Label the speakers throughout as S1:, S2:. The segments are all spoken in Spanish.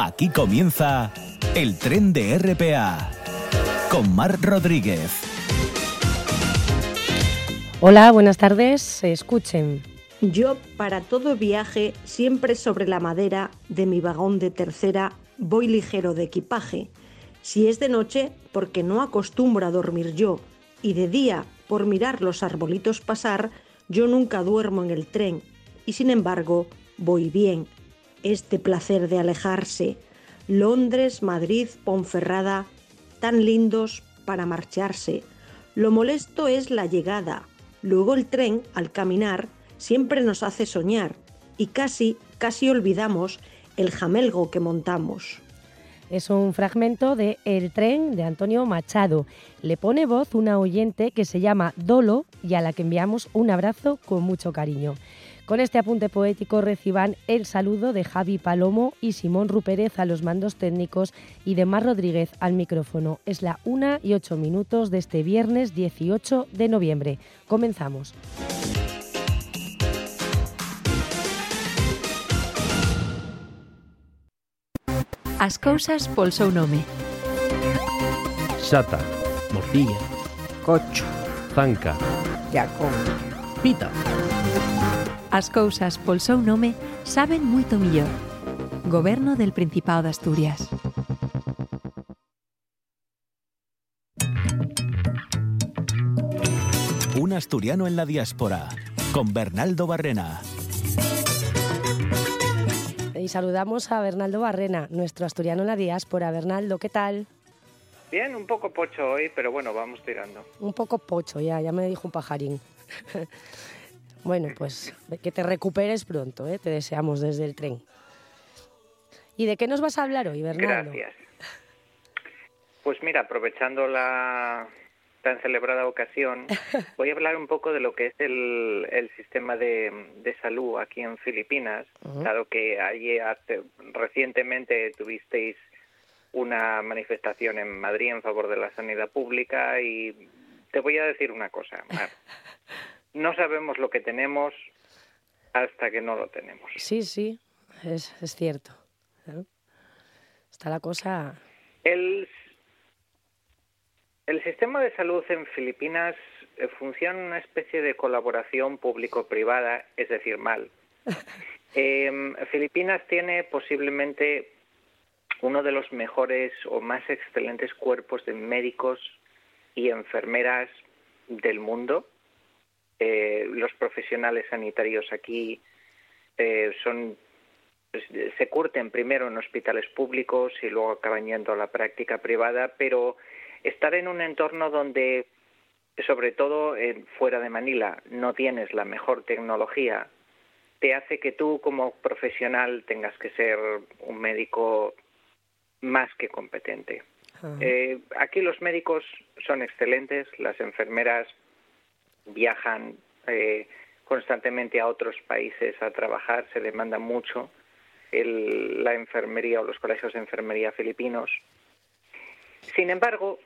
S1: Aquí comienza el tren de RPA con Mar Rodríguez.
S2: Hola, buenas tardes. Escuchen.
S3: Yo, para todo viaje, siempre sobre la madera de mi vagón de tercera, voy ligero de equipaje. Si es de noche, porque no acostumbro a dormir yo, y de día, por mirar los arbolitos pasar, yo nunca duermo en el tren, y sin embargo, voy bien este placer de alejarse. Londres, Madrid, Ponferrada, tan lindos para marcharse. Lo molesto es la llegada. Luego el tren, al caminar, siempre nos hace soñar y casi, casi olvidamos el jamelgo que montamos.
S2: Es un fragmento de El tren de Antonio Machado. Le pone voz una oyente que se llama Dolo y a la que enviamos un abrazo con mucho cariño. Con este apunte poético reciban el saludo de Javi Palomo y Simón Rupérez a los mandos técnicos y de Mar Rodríguez al micrófono. Es la 1 y 8 minutos de este viernes 18 de noviembre. Comenzamos.
S4: As cousas pol seu nome.
S5: Sata, morcilla,
S6: cocho,
S5: zanca,
S6: yacón,
S5: pita.
S4: As cousas pol seu nome saben moito millor. Goberno del Principado de Asturias.
S1: Un asturiano en la diáspora con Bernaldo Barrena.
S2: Y saludamos a Bernaldo Barrena, nuestro asturiano en la diáspora. Bernaldo, ¿qué tal?
S7: Bien, un poco pocho hoy, pero bueno, vamos tirando.
S2: Un poco pocho, ya, ya me dijo un pajarín. bueno, pues que te recuperes pronto, ¿eh? te deseamos desde el tren. ¿Y de qué nos vas a hablar hoy, Bernaldo?
S7: Gracias. Pues mira, aprovechando la tan celebrada ocasión, voy a hablar un poco de lo que es el, el sistema de, de, salud aquí en Filipinas, uh -huh. dado que allí hace, recientemente tuvisteis una manifestación en Madrid en favor de la sanidad pública y te voy a decir una cosa, Mar. No sabemos lo que tenemos hasta que no lo tenemos.
S2: Sí, sí, es, es cierto. Está la cosa...
S7: El, el sistema de salud en Filipinas eh, funciona en una especie de colaboración público-privada, es decir, mal. Eh, Filipinas tiene posiblemente uno de los mejores o más excelentes cuerpos de médicos y enfermeras del mundo. Eh, los profesionales sanitarios aquí eh, son pues, se curten primero en hospitales públicos y luego acaban yendo a la práctica privada, pero estar en un entorno donde, sobre todo eh, fuera de Manila, no tienes la mejor tecnología, te hace que tú como profesional tengas que ser un médico más que competente. Uh -huh. eh, aquí los médicos son excelentes, las enfermeras viajan eh, constantemente a otros países a trabajar, se demanda mucho el, la enfermería o los colegios de enfermería filipinos. Sin embargo,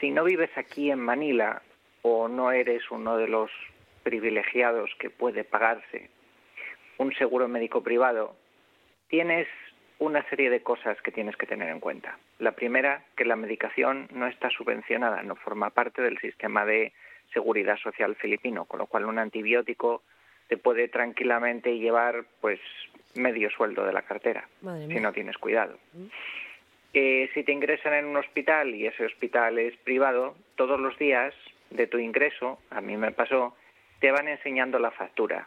S7: si no vives aquí en Manila o no eres uno de los privilegiados que puede pagarse un seguro médico privado, tienes una serie de cosas que tienes que tener en cuenta. La primera, que la medicación no está subvencionada, no forma parte del sistema de seguridad social filipino, con lo cual un antibiótico te puede tranquilamente llevar pues medio sueldo de la cartera si no tienes cuidado. Mm. Eh, si te ingresan en un hospital y ese hospital es privado, todos los días de tu ingreso, a mí me pasó, te van enseñando la factura.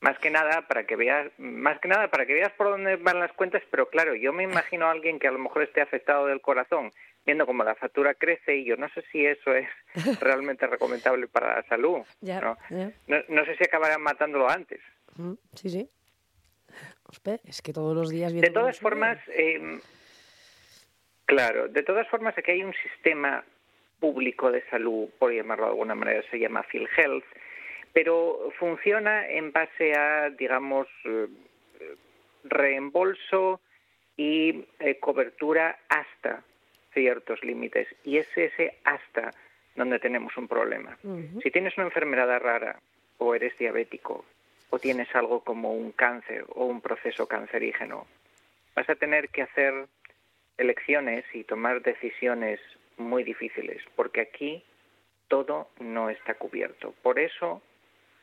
S7: Más que nada para que veas, más que nada para que veas por dónde van las cuentas, pero claro, yo me imagino a alguien que a lo mejor esté afectado del corazón, viendo cómo la factura crece y yo no sé si eso es realmente recomendable para la salud.
S2: Ya,
S7: ¿no?
S2: ya.
S7: No, no sé si acabarán matándolo antes.
S2: Sí, sí. Es que todos los días...
S7: De todas formas, eh, claro, de todas formas aquí hay un sistema público de salud, por llamarlo de alguna manera, se llama PhilHealth, pero funciona en base a, digamos, eh, reembolso y eh, cobertura hasta ciertos límites. Y es ese hasta donde tenemos un problema. Uh -huh. Si tienes una enfermedad rara o eres diabético o tienes algo como un cáncer o un proceso cancerígeno, vas a tener que hacer elecciones y tomar decisiones muy difíciles, porque aquí todo no está cubierto. Por eso,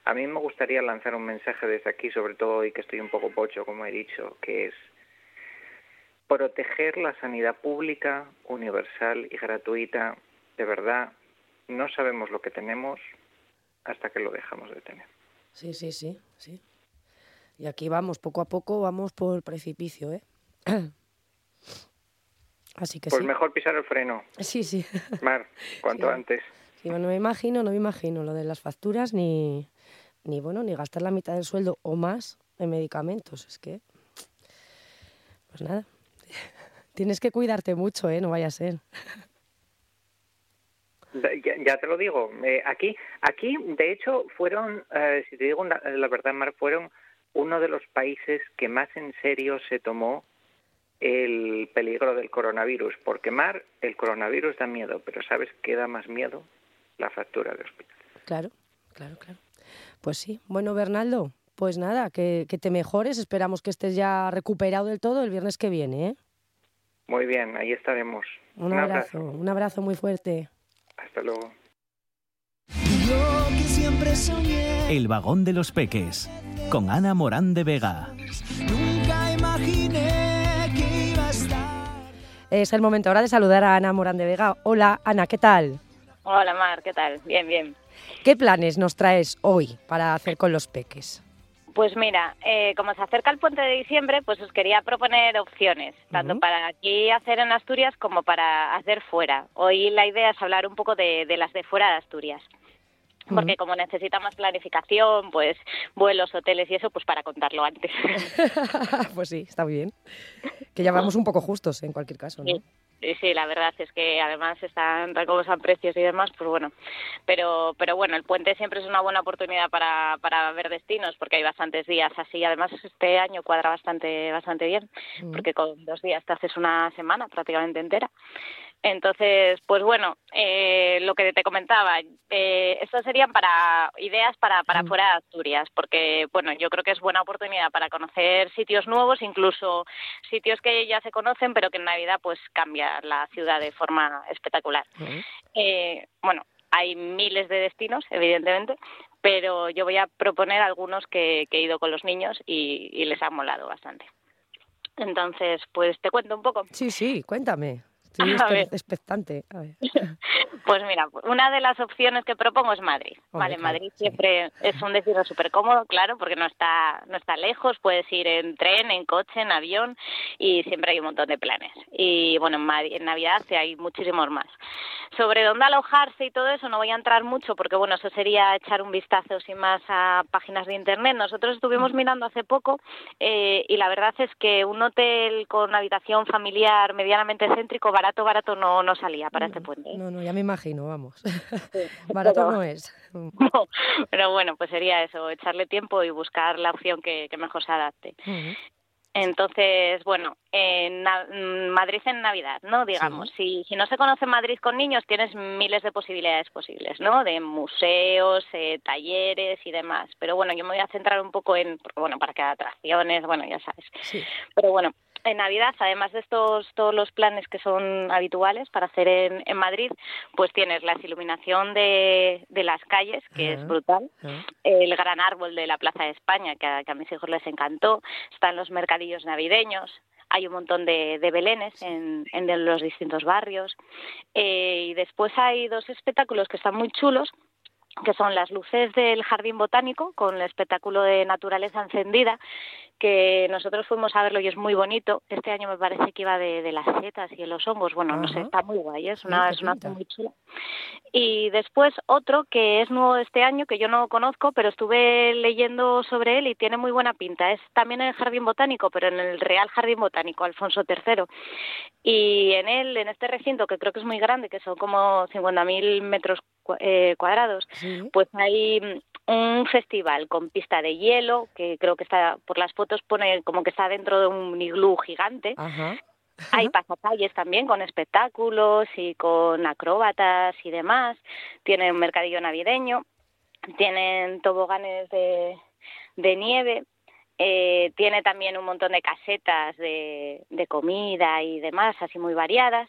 S7: a mí me gustaría lanzar un mensaje desde aquí, sobre todo hoy que estoy un poco pocho, como he dicho, que es proteger la sanidad pública, universal y gratuita. De verdad, no sabemos lo que tenemos hasta que lo dejamos de tener.
S2: Sí, sí, sí, sí. Y aquí vamos, poco a poco vamos por el precipicio, ¿eh? Así que
S7: Pues
S2: sí.
S7: mejor pisar el freno.
S2: Sí, sí.
S7: Mar, cuanto
S2: Sí.
S7: antes.
S2: Sí, bueno, no me imagino, no me imagino lo de las facturas ni, ni bueno, ni gastar la mitad del sueldo o más en medicamentos. Es que, pues nada, tienes que cuidarte mucho, ¿eh? No vaya a ser.
S7: Ya, ya te lo digo. eh, aquí, aquí, de hecho, fueron, eh, si te digo la verdad, Mar, fueron uno de los países que más en serio se tomó el peligro del coronavirus. Porque, Mar, el coronavirus da miedo, pero ¿sabes qué da más miedo? La factura de hospital.
S2: Claro, claro, claro. Pues sí. Bueno, Bernaldo, pues nada, que, que te mejores. Esperamos que estés ya recuperado del todo el viernes que viene, ¿eh?
S7: Muy bien, ahí estaremos.
S2: Un, abrazo, un abrazo muy fuerte.
S7: Hasta luego.
S1: El vagón de los peques, con Ana Morán de Vega.
S2: Es el momento ahora de saludar a Ana Morán de Vega. Hola, Ana, ¿qué tal?
S8: Hola Mar, ¿qué tal? Bien, bien.
S2: ¿Qué planes nos traes hoy para hacer con los peques?
S8: Pues mira, eh, como se acerca el puente de diciembre, pues os quería proponer opciones, tanto para aquí hacer en Asturias como para hacer fuera. Hoy la idea es hablar un poco de, de las de fuera de Asturias. Porque como necesita más planificación, pues vuelos, hoteles y eso, pues para contarlo antes.
S2: pues sí, está muy bien. Que ya vamos un poco justos en cualquier caso, ¿no?
S8: Sí. Sí, sí, la verdad es que además están tal como están precios y demás, pues bueno. Pero, pero bueno, el puente siempre es una buena oportunidad para, para ver destinos, porque hay bastantes días así. Además, este año cuadra bastante, bastante bien,
S2: Ujú.
S8: porque con dos días te haces una semana prácticamente entera. Entonces, pues bueno, eh, lo que te comentaba, eh, estas serían para ideas para, para
S2: Ujú.
S8: fuera de Asturias, porque bueno, yo creo que es buena oportunidad para conocer sitios nuevos, incluso sitios que ya se conocen, pero que en Navidad pues cambia la ciudad de forma espectacular. Eh, bueno, hay miles de destinos, evidentemente, pero yo voy a proponer algunos que, que he ido con los niños y, y les ha molado bastante. Entonces, pues te cuento un poco.
S2: Sí, sí, cuéntame. Estoy
S8: A ver.
S2: expectante. A ver.
S8: Pues mira, una de las opciones que propongo es Madrid.
S2: Hombre,
S8: vale,
S2: claro,
S8: Madrid
S2: sí.
S8: siempre es un destino súper cómodo, claro, porque no está, no está lejos, puedes ir en tren, en coche, en avión y siempre hay un montón de planes. Y bueno, en, Madrid- en Navidad sí hay muchísimos más. Sobre dónde alojarse y todo eso no voy a entrar mucho porque bueno, eso sería echar un vistazo sin más a páginas de internet. Nosotros estuvimos mirando hace poco eh, y la verdad es que un hotel con habitación familiar medianamente céntrico, barato, barato no, no salía para este puente. ¿eh?
S2: No, no, ya me imagino, vamos. Barato
S8: pero-
S2: no es.
S8: No, pero bueno, pues sería eso, echarle tiempo y buscar la opción que, que mejor se adapte. Entonces, bueno, en mm, Madrid en Navidad, ¿no? Digamos, si, si no se conoce Madrid con niños, tienes miles de posibilidades posibles, ¿no? De museos, eh, talleres y demás. Pero bueno, yo me voy a centrar un poco en, bueno, para que atracciones, bueno, ya sabes.
S2: Sí.
S8: Pero bueno, en Navidad, además de estos todos los planes que son habituales para hacer en, en Madrid, pues tienes la iluminación de, de las calles, que es brutal, el gran árbol de la Plaza de España, que a, que a mis hijos les encantó, están los mercadillos navideños, hay un montón de, de belenes en, los distintos barrios, eh, y después hay dos espectáculos que están muy chulos, que son las luces del Jardín Botánico, con el espectáculo de naturaleza encendida, que nosotros fuimos a verlo y es muy bonito. Este año me parece que iba de, de las setas y de los hongos. Bueno, no sé, está muy guay, es una, es una muy chula. Y después otro que es nuevo de este año, que yo no conozco, pero estuve leyendo sobre él y tiene muy buena pinta. Es también en el Jardín Botánico, pero en el Real Jardín Botánico, Alfonso III. Y en él, en este recinto, que creo que es muy grande, que son como 50.000 metros eh, cuadrados,
S2: sí.
S8: pues hay mm, un festival con pista de hielo, que creo que está, por las fotos pone como que está dentro de un iglú gigante.
S2: Ajá.
S8: Hay pasacalles también con espectáculos y con acróbatas y demás. Tienen un mercadillo navideño, tienen toboganes de, de nieve. Eh, tiene también un montón de casetas de, de comida y demás, así muy variadas.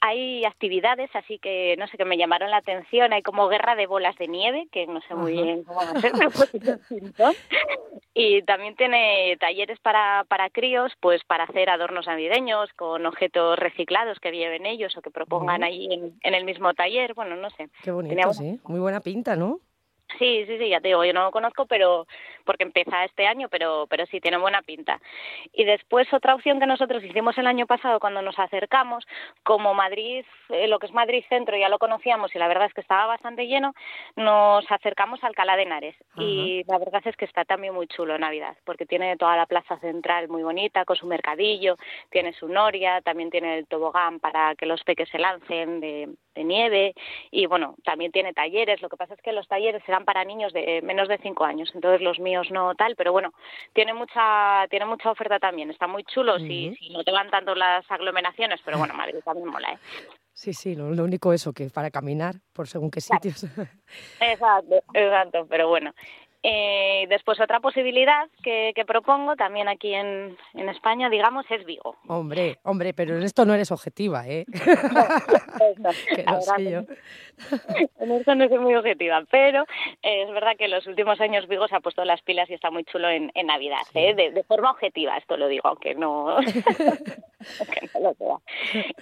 S8: Hay actividades, así que no sé, que me llamaron la atención. Hay como guerra de bolas de nieve, que no sé muy bien cómo va a ser, pero. Y también tiene talleres para, para críos, pues para hacer adornos navideños con objetos reciclados que lleven ellos o que propongan
S2: Ujú.
S8: ahí en, en el mismo taller. Bueno, no sé.
S2: Qué bonito,
S8: Tenía
S2: sí. Muy buena pinta, ¿no?
S8: Sí, sí, sí, ya te digo, yo no lo conozco, pero porque empieza este año, pero pero sí tiene buena pinta. Y después otra opción que nosotros hicimos el año pasado cuando nos acercamos, como Madrid, eh, lo que es Madrid Centro ya lo conocíamos y la verdad es que estaba bastante lleno, nos acercamos a Alcalá de Henares y la verdad es que está también muy chulo Navidad, porque tiene toda la plaza central muy bonita con su mercadillo, tiene su noria, también tiene el tobogán para que los peques se lancen de, de nieve y bueno, también tiene talleres, lo que pasa es que los talleres serán para niños de menos de cinco años, entonces los míos no tal, pero bueno, tiene mucha tiene mucha oferta también, está muy chulo si, si no te van tanto las aglomeraciones, pero bueno, Madrid también mola, ¿eh?
S2: Sí, sí, lo, lo único eso, que para caminar por según qué sitios.
S8: Exacto, exacto, pero bueno. Eh, después otra posibilidad que, que propongo también aquí en, en España, digamos, es Vigo.
S2: hombre, hombre, pero en esto no eres objetiva, ¿eh? que
S8: verdad
S2: sé yo.
S8: En esto no soy muy objetiva, pero eh, es verdad que en los últimos años Vigo se ha puesto las pilas y está muy chulo en, en Navidad, ¿eh? de, de forma objetiva, esto lo digo, aunque no, no lo sea.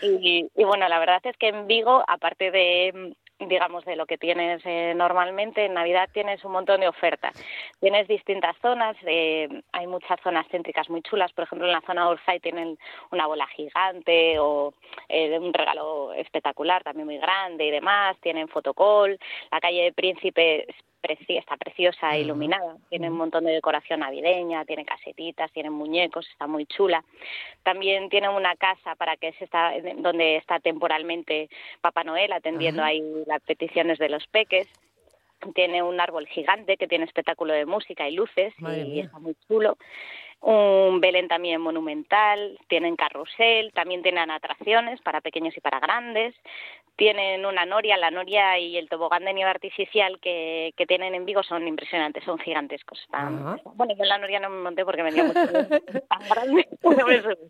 S8: Y, y bueno, la verdad es que en Vigo, aparte de digamos de lo que tienes eh, normalmente en Navidad tienes un montón de ofertas. Tienes distintas zonas eh, hay muchas zonas céntricas muy chulas. Por ejemplo en la zona Orsay tienen una bola gigante o eh, un regalo espectacular también muy grande y demás. Tienen fotocall la calle de Príncipe preci- está preciosa e iluminada tiene un montón de decoración navideña tiene casetitas tiene muñecos está muy chula. También tiene una casa para que se está donde está temporalmente Papá Noel atendiendo ahí las peticiones de los peques. Tiene un árbol gigante que tiene espectáculo de música y luces
S2: Madre
S8: y
S2: mía.
S8: está muy chulo un Belén también monumental, tienen carrusel, también tienen atracciones para pequeños y para grandes, tienen una noria, la noria y el tobogán de nieve artificial que, que tienen en Vigo son impresionantes, son gigantescos.
S2: Ajá.
S8: bueno, yo en la noria no me monté porque venía mucho tan grande, no me subí.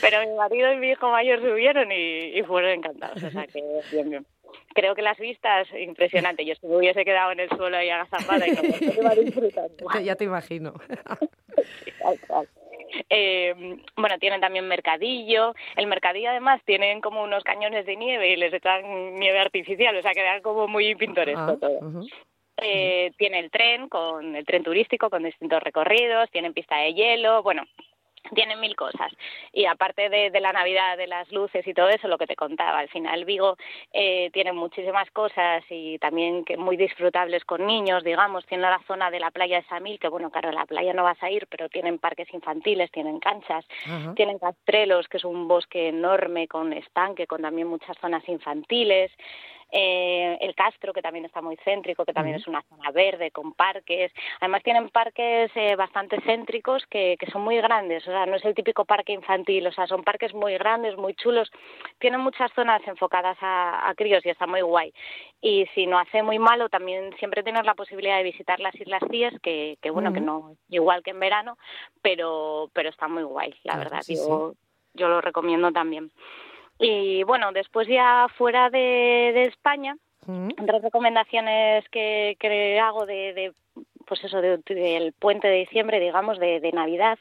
S8: pero mi marido y mi hijo mayor subieron y, y fueron encantados, o sea que bien, bien. Creo que las vistas, impresionante. Yo si me hubiese quedado en el suelo ahí agazapada y no me iba disfrutando.
S2: Ya te imagino.
S8: Tal. Eh, bueno, tienen también mercadillo. El mercadillo además tienen como unos cañones de nieve y les echan nieve artificial, o sea, queda como muy pintoresco
S2: Ah,
S8: todo. Eh, tiene el tren, con el tren turístico con distintos recorridos, tienen pista de hielo, bueno, tienen mil cosas. Y aparte de, de la Navidad, de las luces y todo eso, lo que te contaba, al final Vigo eh, tiene muchísimas cosas y también que muy disfrutables con niños, digamos, tiene la zona de la playa de Samil, que bueno, claro, a la playa no vas a ir, pero tienen parques infantiles, tienen canchas, tienen Castrelos, que es un bosque enorme con estanque, con también muchas zonas infantiles. Eh, el Castro, que también está muy céntrico, que también es una zona verde con parques. Además tienen parques eh, bastante céntricos que, que son muy grandes, o sea, no es el típico parque infantil, o sea, son parques muy grandes, muy chulos. Tienen muchas zonas enfocadas a, a críos y está muy guay. Y si no hace muy malo, también siempre tienes la posibilidad de visitar las Islas Cíes, que, que bueno, que no igual que en verano, pero, pero está muy guay, la
S2: Claro,
S8: verdad.
S2: sí,
S8: yo, yo lo recomiendo también. Y bueno, después ya fuera de, de España,
S2: Ujú.
S8: otras recomendaciones que, que hago de, de pues eso de- del puente de diciembre digamos de, de navidad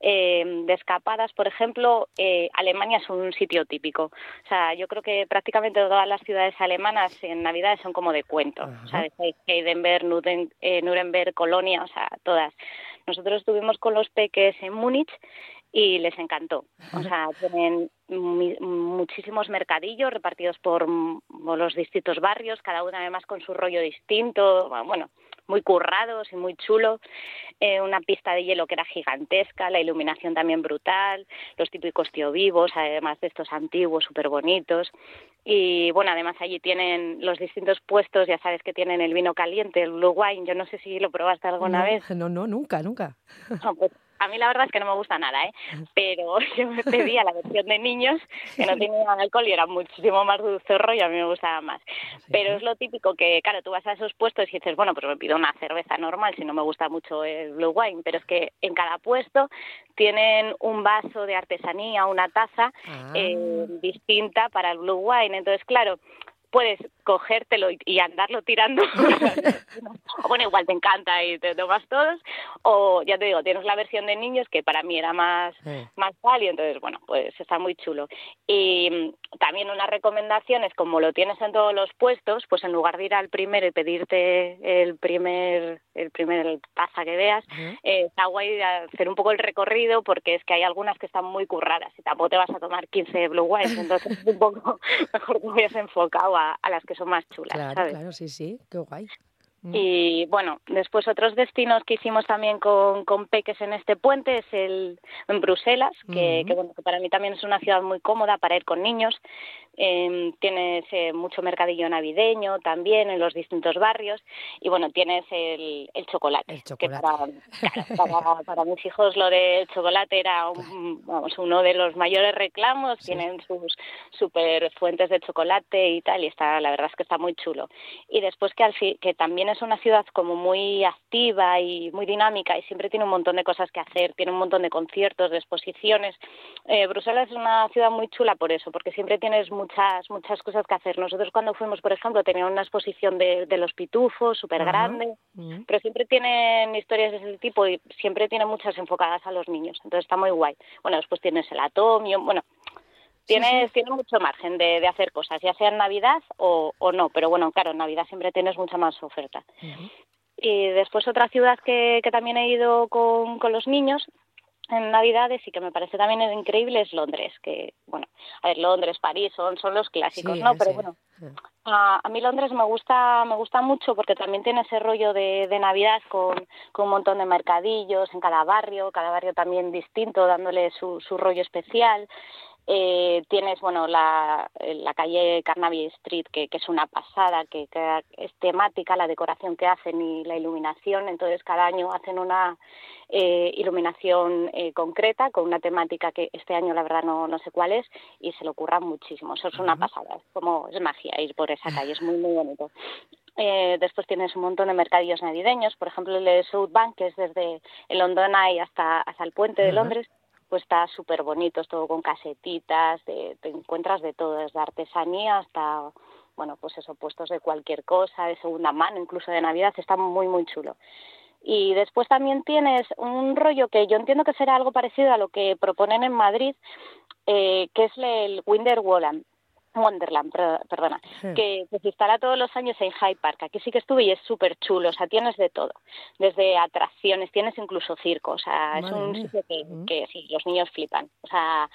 S8: eh, de escapadas por ejemplo eh, Alemania es un sitio típico. O sea yo creo que prácticamente todas las ciudades alemanas en navidad son como de cuento. O sea de Heidelberg Nuden- eh, Nuremberg Colonia o sea todas. Nosotros estuvimos con los peques en Múnich y les encantó. O sea, tienen mi- muchísimos mercadillos repartidos por, por los distintos barrios, cada uno además con su rollo distinto, bueno, muy currados y muy chulo. Eh, una pista de hielo que era gigantesca, la iluminación también brutal, los típicos tío vivos, además de estos antiguos súper bonitos. Y bueno, además allí tienen los distintos puestos, ya sabes que tienen el vino caliente, el blue wine, yo no sé si lo probaste alguna
S2: no,
S8: vez.
S2: No, no, nunca, nunca.
S8: No, pues a mí la verdad es que no me gusta nada, ¿eh? Pero yo me pedía la versión de niños que no tenía alcohol y era muchísimo más dulzorro y a mí me gustaba más. Pero es lo típico que, claro, tú vas a esos puestos y dices, bueno, pues me pido una cerveza normal si no me gusta mucho el blue wine, pero es que en cada puesto tienen un vaso de artesanía, una taza eh, distinta para el blue wine. Entonces, claro, puedes cogértelo y, y andarlo tirando. bueno, igual te encanta y te tomas todos. O ya te digo, tienes la versión de niños que para mí era más,
S2: Sí.
S8: más tal y entonces, bueno, pues está muy chulo. Y mm, también unas recomendaciones, como lo tienes en todos los puestos, pues en lugar de ir al primero y pedirte el primer, el primer taza que veas, eh, está guay hacer un poco el recorrido porque es que hay algunas que están muy curradas y tampoco te vas a tomar 15 blue wines, entonces es un poco mejor que vayas enfocado a, a las que son más chulas,
S2: Claro,
S8: ¿sabes?
S2: claro, sí, sí, qué guay. Mm.
S8: Y bueno, después otros destinos que hicimos también con, con Peques en este puente es el en Bruselas, que, que, bueno, que para mí también es una ciudad muy cómoda para ir con niños. Eh, tienes eh, mucho mercadillo navideño también en los distintos barrios y bueno, tienes el, el chocolate.
S2: El
S8: que
S2: chocolate.
S8: para, claro, para, para mis hijos lo del chocolate era un- vamos, uno de los mayores reclamos,
S2: Sí.
S8: tienen sus super fuentes de chocolate y tal, y está, la verdad es que está muy chulo. Y después que, al fi- que también es una ciudad como muy activa y muy dinámica y siempre tiene un montón de cosas que hacer, tiene un montón de conciertos, de exposiciones. Eh, Bruselas es una ciudad muy chula por eso, porque siempre tienes muchas muchas cosas que hacer. Nosotros cuando fuimos, por ejemplo, teníamos una exposición de, de los pitufos súper grande, pero siempre tienen historias de ese tipo y siempre tienen muchas enfocadas a los niños, entonces está muy guay. Bueno, después tienes el atomio, bueno, tienes, tienes mucho margen de, de hacer cosas, ya sea en Navidad o, o no, pero bueno, claro, en Navidad siempre tienes mucha más oferta. Y después otra ciudad que, que también he ido con, con los niños en Navidades y que me parece también increíble es Londres, que bueno, a ver, Londres, París son, son los clásicos,
S2: Sí,
S8: ¿no? Pero
S2: sí.
S8: bueno,
S2: Eh.
S8: a, a mí Londres me gusta me gusta mucho porque también tiene ese rollo de, de Navidad con, con un montón de mercadillos en cada barrio, cada barrio también distinto, dándole su, su rollo especial. Eh, tienes bueno la, la calle Carnaby Street que, que es una pasada que, que es temática la decoración que hacen y la iluminación. Entonces cada año hacen una eh, iluminación eh, concreta con una temática que este año la verdad no, no sé cuál es y se lo curran muchísimo. Eso es una pasada es como es magia ir por esa calle es muy muy bonito. Eh, después tienes un montón de mercadillos navideños, por ejemplo el de South Bank, que es desde el London Eye hasta, hasta el puente de. Londres, pues está súper bonito, es todo con casetitas, de, te encuentras de todo, desde artesanía hasta, bueno, pues eso, puestos de cualquier cosa, de segunda mano, incluso de Navidad, está muy, muy chulo. Y después también tienes un rollo que yo entiendo que será algo parecido a lo que proponen en Madrid, eh, que es el Winter Wonderland, Wonderland, per- perdona,
S2: Sí.
S8: que, que se instala todos los años en Hyde Park. Aquí sí que estuve y es súper chulo, o sea, tienes de todo, desde atracciones, tienes incluso circo, o sea, es un sitio que,
S2: Ujú.
S8: que sí, los niños flipan, o sea,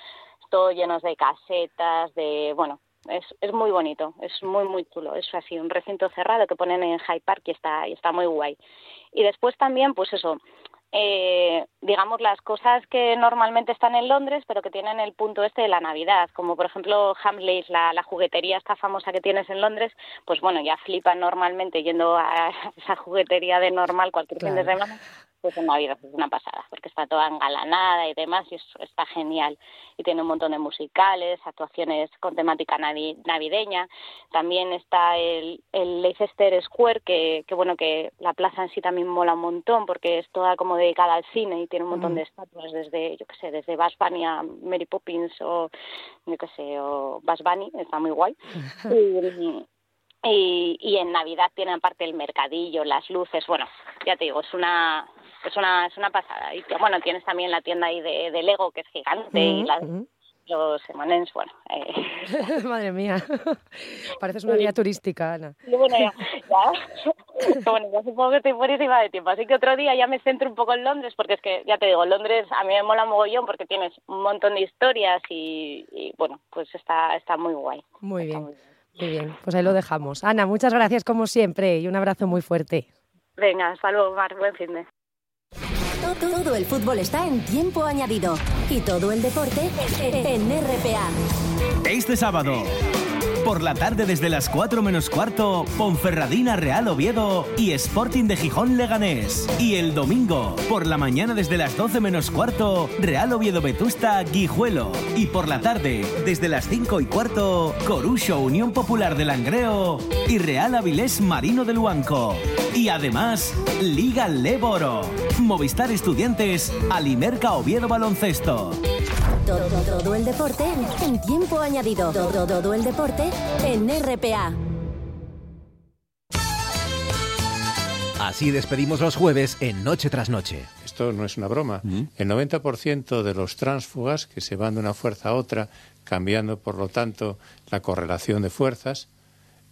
S8: todo llenos de casetas, de, bueno, es, es muy bonito, es muy, muy chulo, es así, un recinto cerrado que ponen en Hyde Park y está, y está muy guay. Y después también, pues eso, eh, digamos, las cosas que normalmente están en Londres, pero que tienen el punto este de la Navidad, como por ejemplo Hamleys, la, la juguetería esta famosa que tienes en Londres, pues bueno, ya flipan normalmente yendo a esa juguetería de normal cualquier fin de semana, pues en Navidad es una pasada, porque está toda engalanada y demás, y es- está genial. Y tiene un montón de musicales, actuaciones con temática navi- navideña. También está el, el Leicester Square, que, que bueno, que la plaza en sí también mola un montón, porque es toda como dedicada al cine y tiene un montón
S2: Mm.
S8: de estatuas, desde, yo qué sé, desde Buzz Bunny a Mary Poppins o, yo qué sé, o Buzz Bunny, está muy guay. y, y, y en Navidad tiene aparte el mercadillo, las luces, bueno, ya te digo, es una es una es una pasada. Y bueno, tienes también la tienda ahí de, de Lego que es gigante y las-
S2: mm.
S8: los M&M's, bueno, eh,
S2: Madre mía. Pareces una
S8: Sí.
S2: guía turística, Ana.
S8: y bueno, ya, ya, bueno, ya supongo que estoy buenísima de tiempo, así que otro día ya me centro un poco en Londres, porque es que, ya te digo, Londres a mí me mola mogollón porque tienes un montón de historias y, y, bueno, pues está, está muy guay.
S2: Muy
S8: Está
S2: bien,
S8: muy bien.
S2: muy bien. Pues ahí lo dejamos. Ana, muchas gracias como siempre y un abrazo muy fuerte.
S8: Venga, hasta luego, Mar, buen fin de
S9: Todo el fútbol está en tiempo añadido y todo el deporte en RPA.
S1: Este sábado, Por la tarde desde las 4 menos cuarto, Ponferradina Real Oviedo y Sporting de Gijón Leganés. Y el domingo, por la mañana desde las 12 menos cuarto, Real Oviedo Vetusta Guijuelo. Y por la tarde, desde las 5 y cuarto, Corucho Unión Popular de Langreo y Real Avilés Marino del Huanco. Y además, Liga Leboro. Movistar Estudiantes, Alimerca Oviedo Baloncesto.
S9: Todo, todo el deporte en tiempo añadido. Todo, todo el deporte en RPA.
S10: Así despedimos los jueves en Noche tras Noche.
S11: Esto no es una broma. El 90% de los tránsfugas que se van de una fuerza a otra, cambiando por lo tanto la correlación de fuerzas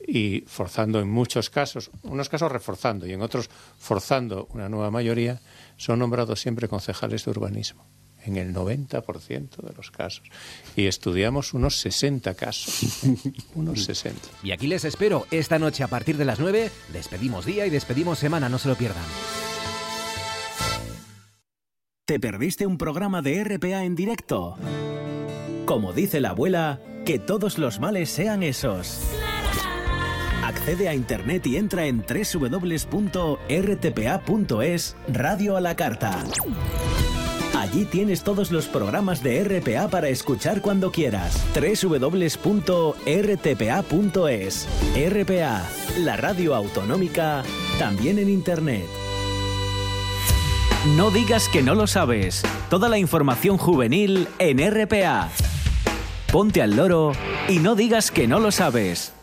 S11: y forzando en muchos casos, unos casos reforzando y en otros forzando una nueva mayoría, son nombrados siempre concejales de urbanismo en el 90% de los casos. Y estudiamos unos 60 casos. unos 60.
S10: Y aquí les espero esta noche a partir de las 9. Despedimos día y despedimos semana, no se lo pierdan.
S1: ¿Te perdiste un programa de RPA en directo? Como dice la abuela, que todos los males sean esos. Accede a internet y entra en www.rtpa.es Radio a la Carta. Allí tienes todos los programas de RPA para escuchar cuando quieras. www.rtpa.es. RPA, la radio autonómica, también en Internet. No digas que no lo sabes. Toda la información juvenil en RPA. Ponte al loro y no digas que no lo sabes.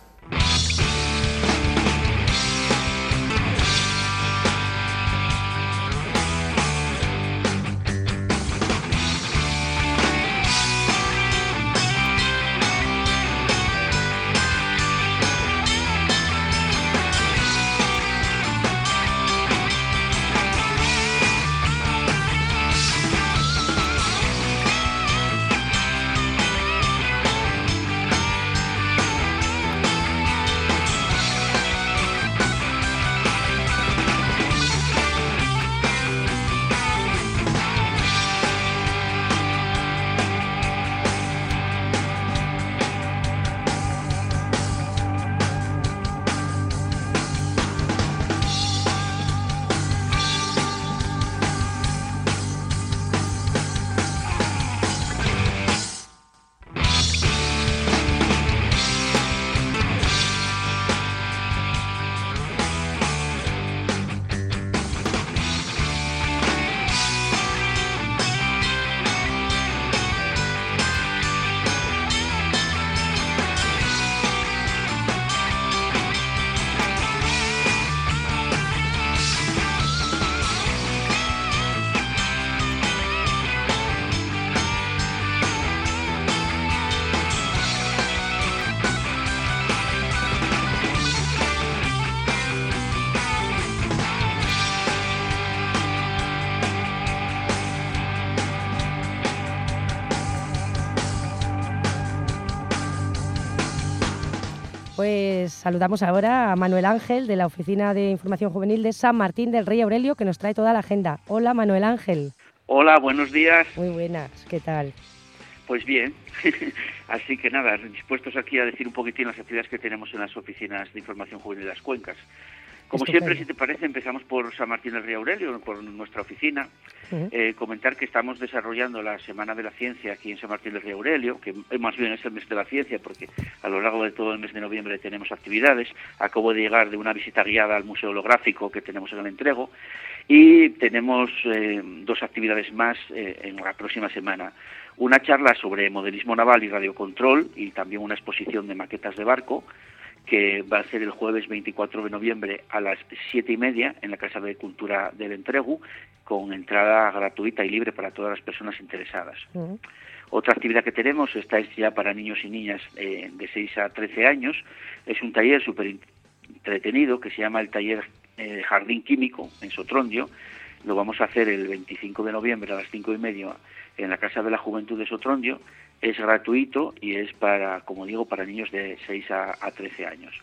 S2: Pues saludamos ahora a Manuel Ángel de la Oficina de Información Juvenil de San Martín del Rey Aurelio que nos trae toda la agenda. Hola Manuel Ángel.
S12: Hola, buenos días.
S2: Muy buenas, ¿qué tal?
S12: Pues bien, así que nada, dispuestos aquí a decir un poquitín las actividades que tenemos en las oficinas de información juvenil de las cuencas. Como
S2: Estupendo.
S12: siempre, si te parece, empezamos por San Martín del Río Aurelio, por nuestra oficina. Eh, comentar que estamos desarrollando la Semana de la Ciencia aquí en San Martín del Río Aurelio, que eh, más bien es el mes de la ciencia, porque a lo largo de todo el mes de noviembre tenemos actividades. Acabo de llegar de una visita guiada al Museo Holográfico que tenemos en el entrego y tenemos eh, dos actividades más eh, en la próxima semana. Una charla sobre modelismo naval y radiocontrol y también una exposición de maquetas de barco que va a ser el jueves 24 de noviembre a las siete y media en la Casa de Cultura del Entregu, con entrada gratuita y libre para todas las personas interesadas.
S2: Ujú.
S12: Otra actividad que tenemos, esta es ya para niños y niñas eh, de 6 a 13 años, es un taller súper entretenido que se llama el taller eh, Jardín Químico en Sotrondio. Lo vamos a hacer el 25 de noviembre a las 5 y media en la Casa de la Juventud de Sotrondio. Es gratuito y es para, como digo, para niños de 6 a, a 13 años.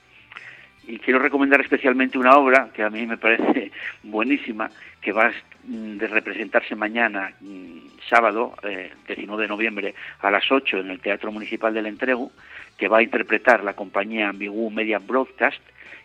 S12: Y quiero recomendar especialmente una obra que a mí me parece buenísima, que va de representarse mañana, mm, sábado, eh, 19 de noviembre, a las 8 en el Teatro Municipal del Entrego, que va a interpretar la compañía Ambigu Media Broadcast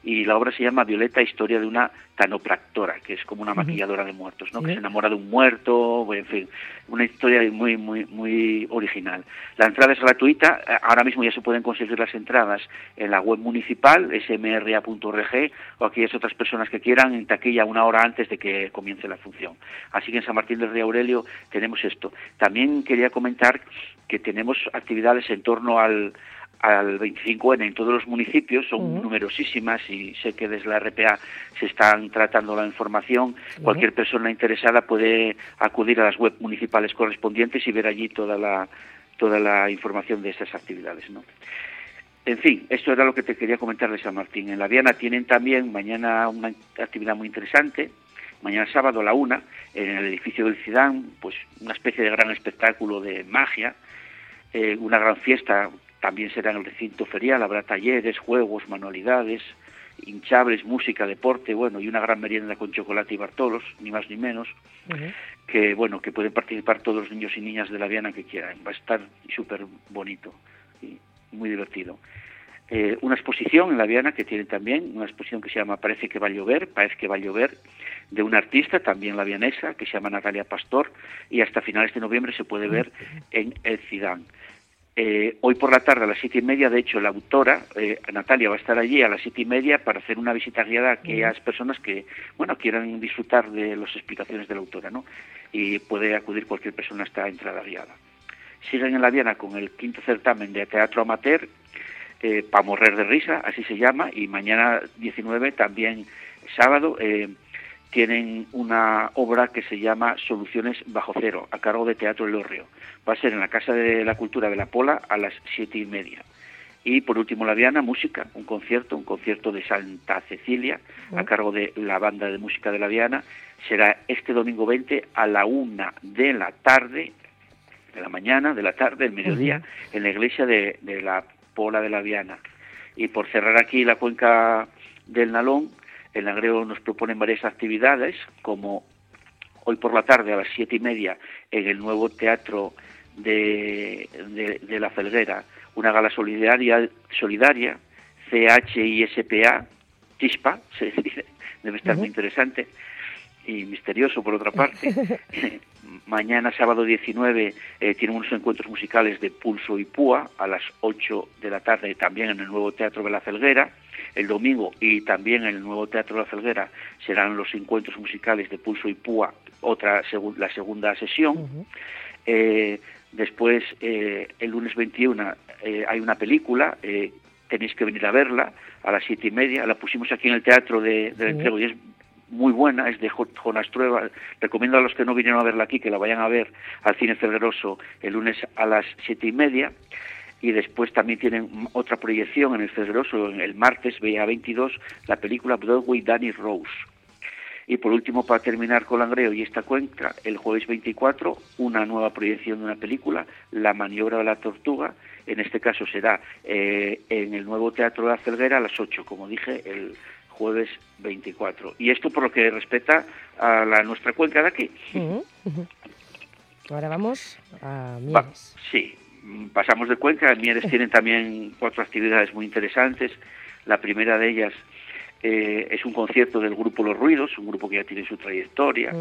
S12: y la obra se llama Violeta, historia de una tanopractora, que es como una maquilladora de muertos, ¿no? que se enamora de un muerto, en fin, una historia muy, muy, muy original. La entrada es gratuita, eh, ahora mismo ya se pueden conseguir las entradas en la web municipal, smra.org, o aquellas otras personas que quieran, en taquilla una hora antes de que comience la función. Así que en San Martín del Río Aurelio tenemos esto. También quería comentar que tenemos actividades en torno al, al 25N en todos los municipios, son numerosísimas y sé que desde la RPA se están tratando la información. Cualquier persona interesada puede acudir a las web municipales correspondientes y ver allí toda la, toda la información de estas actividades. ¿no? En fin, esto era lo que te quería comentar de San Martín. En la Viana tienen también mañana una actividad muy interesante, mañana sábado a la una, en el edificio del Cidán, pues una especie de gran espectáculo de magia, eh, una gran fiesta también será en el recinto ferial, habrá talleres, juegos, manualidades, hinchables, música, deporte, bueno, y una gran merienda con chocolate y bartolos, ni más ni menos, que bueno, que pueden participar todos los niños y niñas de la Viana que quieran. Va a estar súper bonito y muy divertido. Eh, una exposición en la Viana que tiene también, una exposición que se llama Parece que va a llover, parece que va a llover, de una artista, también la vianesa, que se llama Natalia Pastor, y hasta finales de noviembre se puede ver en el Cidán. Eh, hoy por la tarde a las siete y media, de hecho, la autora, eh, Natalia, va a estar allí a las siete y media para hacer una visita guiada a aquellas personas que, bueno, quieran disfrutar de las explicaciones de la autora, ¿no? Y puede acudir cualquier persona a esta entrada guiada. Siguen en la Viana con el quinto certamen de teatro amateur, eh, para morrer de risa, así se llama, y mañana 19, también sábado, eh, tienen una obra que se llama Soluciones bajo cero, a cargo de Teatro El Va a ser en la Casa de la Cultura de la Pola a las siete y media. Y por último, La Viana, música, un concierto, un concierto de Santa Cecilia, a cargo de la banda de música de La Viana. Será este domingo 20 a la una de la tarde, de la mañana, de la tarde, el mediodía, en la iglesia de, de la Pola de La Viana. Y por cerrar aquí la cuenca del Nalón, el Langreo nos proponen varias actividades, como hoy por la tarde a las siete y media en el nuevo teatro de, de, La Felguera, una gala solidaria, solidaria CHISPA, CHISPA, se dice, debe estar muy interesante y misterioso por otra parte. Mañana, sábado 19, eh, tiene unos encuentros musicales de Pulso y Púa a las 8 de la tarde, también en el nuevo Teatro de la Felguera. El domingo y también en el nuevo Teatro de la Felguera serán los encuentros musicales de Pulso y Púa, otra la segunda sesión. eh, después, eh, el lunes 21, eh, hay una película, eh, tenéis que venir a verla a las siete y media. La pusimos aquí en el Teatro de, del Entrego y es muy buena, es de Jonas Trueba. Recomiendo a los que no vinieron a verla aquí que la vayan a ver al Cine Cedreroso el lunes a las siete y media. Y después también tienen otra proyección en el Cedreroso el martes, veía 22, la película Broadway Danny Rose. Y por último, para terminar con Langreo y esta cuenca, el jueves 24, una nueva proyección de una película, La maniobra de la tortuga. En este caso será eh, en el nuevo Teatro de la Celguera a las 8, como dije, el jueves 24. Y esto por lo que respecta a la, nuestra cuenca de aquí.
S2: Ahora vamos a Mieres.
S12: sí, pasamos de Cuenca. Mieres tienen también cuatro actividades muy interesantes. La primera de ellas eh, es un concierto del grupo Los Ruidos, un grupo que ya tiene su trayectoria,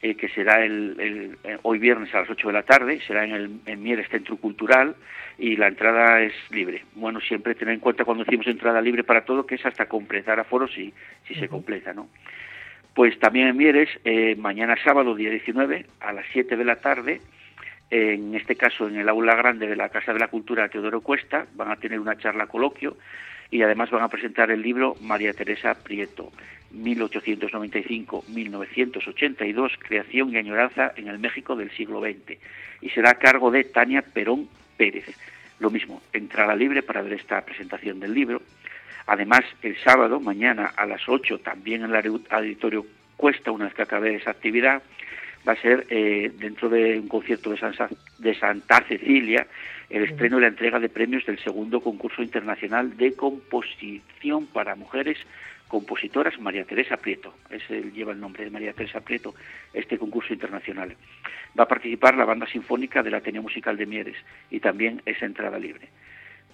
S12: eh, que será el, el, eh, hoy viernes a las 8 de la tarde, será en el en Mieres Centro Cultural y la entrada es libre. Bueno, siempre tener en cuenta cuando decimos entrada libre para todo que es hasta completar aforos si, si se completa, ¿no? Pues también en Mieres, eh, mañana sábado, día 19, a las 7 de la tarde, en este caso en el aula grande de la Casa de la Cultura Teodoro Cuesta, van a tener una charla coloquio y además van a presentar el libro María Teresa Prieto, 1895-1982, Creación y Añoranza en el México del siglo XX, y será a cargo de Tania Perón Pérez. Lo mismo, entrada libre para ver esta presentación del libro. Además, el sábado, mañana a las 8, también en el auditorio Cuesta, una vez que acabe esa actividad, va a ser eh, dentro de un concierto de Santa Cecilia el estreno y la entrega de premios del segundo concurso internacional de composición para mujeres compositoras María Teresa Prieto, ese lleva el nombre de María Teresa Prieto, este concurso internacional. Va a participar la banda sinfónica del Ateneo Musical de Mieres y también es entrada libre.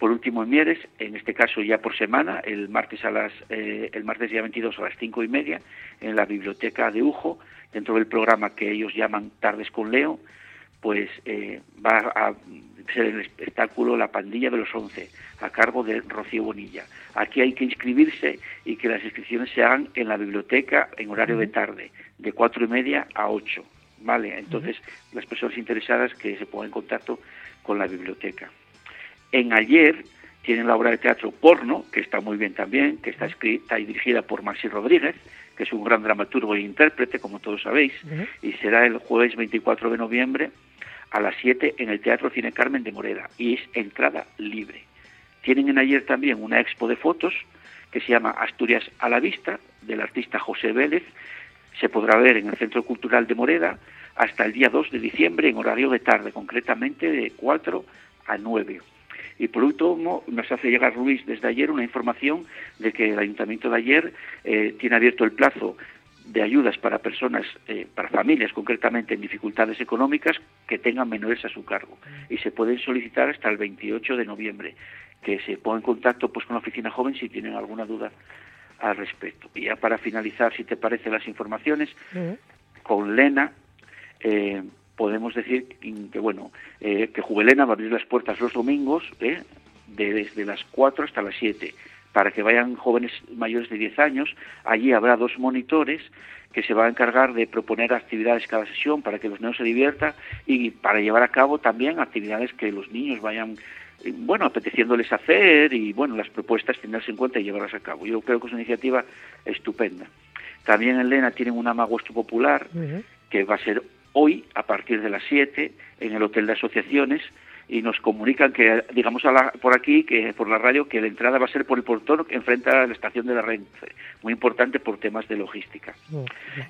S12: Por último, en Mieres, en este caso ya por semana, el martes, a las, eh, el martes día 22 a las cinco y media, en la biblioteca de Ujo, dentro del programa que ellos llaman Tardes con Leo, pues eh, va a el espectáculo La Pandilla de los Once, a cargo de Rocío Bonilla. Aquí hay que inscribirse y que las inscripciones se hagan en la biblioteca en horario de tarde, de cuatro y media a ocho. ¿Vale? Entonces, las personas interesadas que se pongan en contacto con la biblioteca. En ayer tienen la obra de teatro Porno, que está muy bien también, que está escrita y dirigida por Maxi Rodríguez, que es un gran dramaturgo e intérprete, como todos sabéis, y será el jueves 24 de noviembre a las 7 en el Teatro Cine Carmen de Moreda, y es entrada libre. Tienen en ayer también una expo de fotos que se llama Asturias a la Vista, del artista José Vélez, se podrá ver en el Centro Cultural de Moreda hasta el día 2 de diciembre en horario de tarde, concretamente de 4 a 9. Y por último, nos hace llegar Luis desde ayer una información de que el Ayuntamiento de ayer eh, tiene abierto el plazo de ayudas para personas, eh, para familias concretamente en dificultades económicas que tengan menores a su cargo. Y se pueden solicitar hasta el 28 de noviembre, que se ponga en contacto pues, con la oficina joven si tienen alguna duda al respecto. Y ya para finalizar, si te parece las informaciones, con Lena, eh, podemos decir que bueno eh, que Juvelena va a abrir las puertas los domingos eh, desde las 4 hasta las 7 para que vayan jóvenes mayores de 10 años. Allí habrá dos monitores que se van a encargar de proponer actividades cada sesión para que los niños se diviertan y para llevar a cabo también actividades que los niños vayan eh, bueno, apeteciéndoles hacer y bueno, las propuestas tenerse en cuenta y llevarlas a cabo. Yo creo que es una iniciativa estupenda. También en Lena tienen un amagusto popular que va a ser hoy a partir de las 7 en el Hotel de Asociaciones y nos comunican que, digamos por aquí, que por la radio, que la entrada va a ser por el portón enfrente a la estación de la Renfe. Muy importante por temas de logística.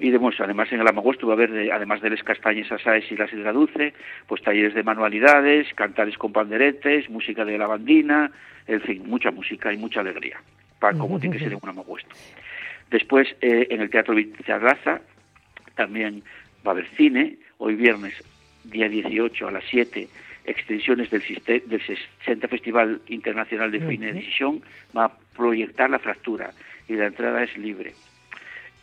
S12: Y de, además en el Amagosto va a haber, además de las castañas asáes y la sidra dulce, pues talleres de manualidades, cantares con panderetes, música de la bandina, en fin, mucha música y mucha alegría, para, como tiene que ser en un Amagosto. Después, eh, en el Teatro Vizarraza, también va a haber cine, hoy viernes, día 18 a las 7, extensiones del, del 60 Festival Internacional de Cine de va a proyectar La Fractura y la entrada es libre.